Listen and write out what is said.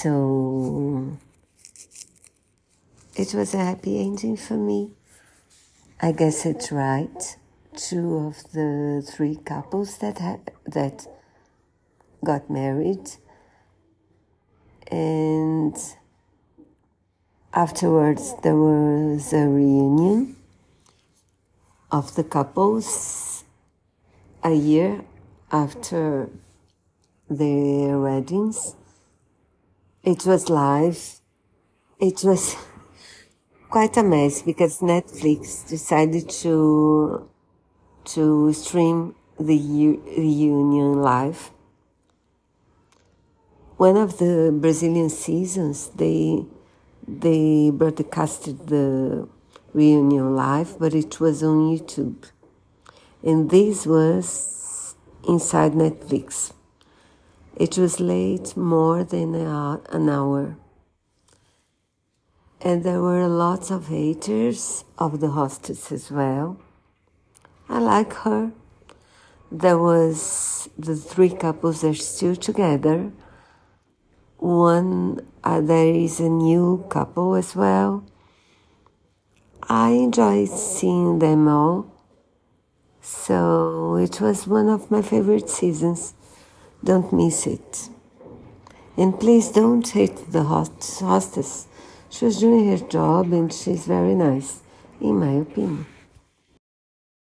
So it was a happy ending for me. I guess it's right. Two of the three couples that ha- that got married, and afterwards there was a reunion of the couples a year after their weddings. It was live. It was quite a mess because Netflix decided to to stream the reunion live. One of the Brazilian seasons, they they broadcasted the reunion live, but it was on YouTube, and this was inside Netflix. It was late more than an hour and there were lots of haters of the hostess as well. I like her. There was the three couples are still together. One uh, there is a new couple as well. I enjoy seeing them all. So it was one of my favorite seasons. Don't miss it. And please don't hate the host- hostess. She was doing her job and she's very nice, in my opinion.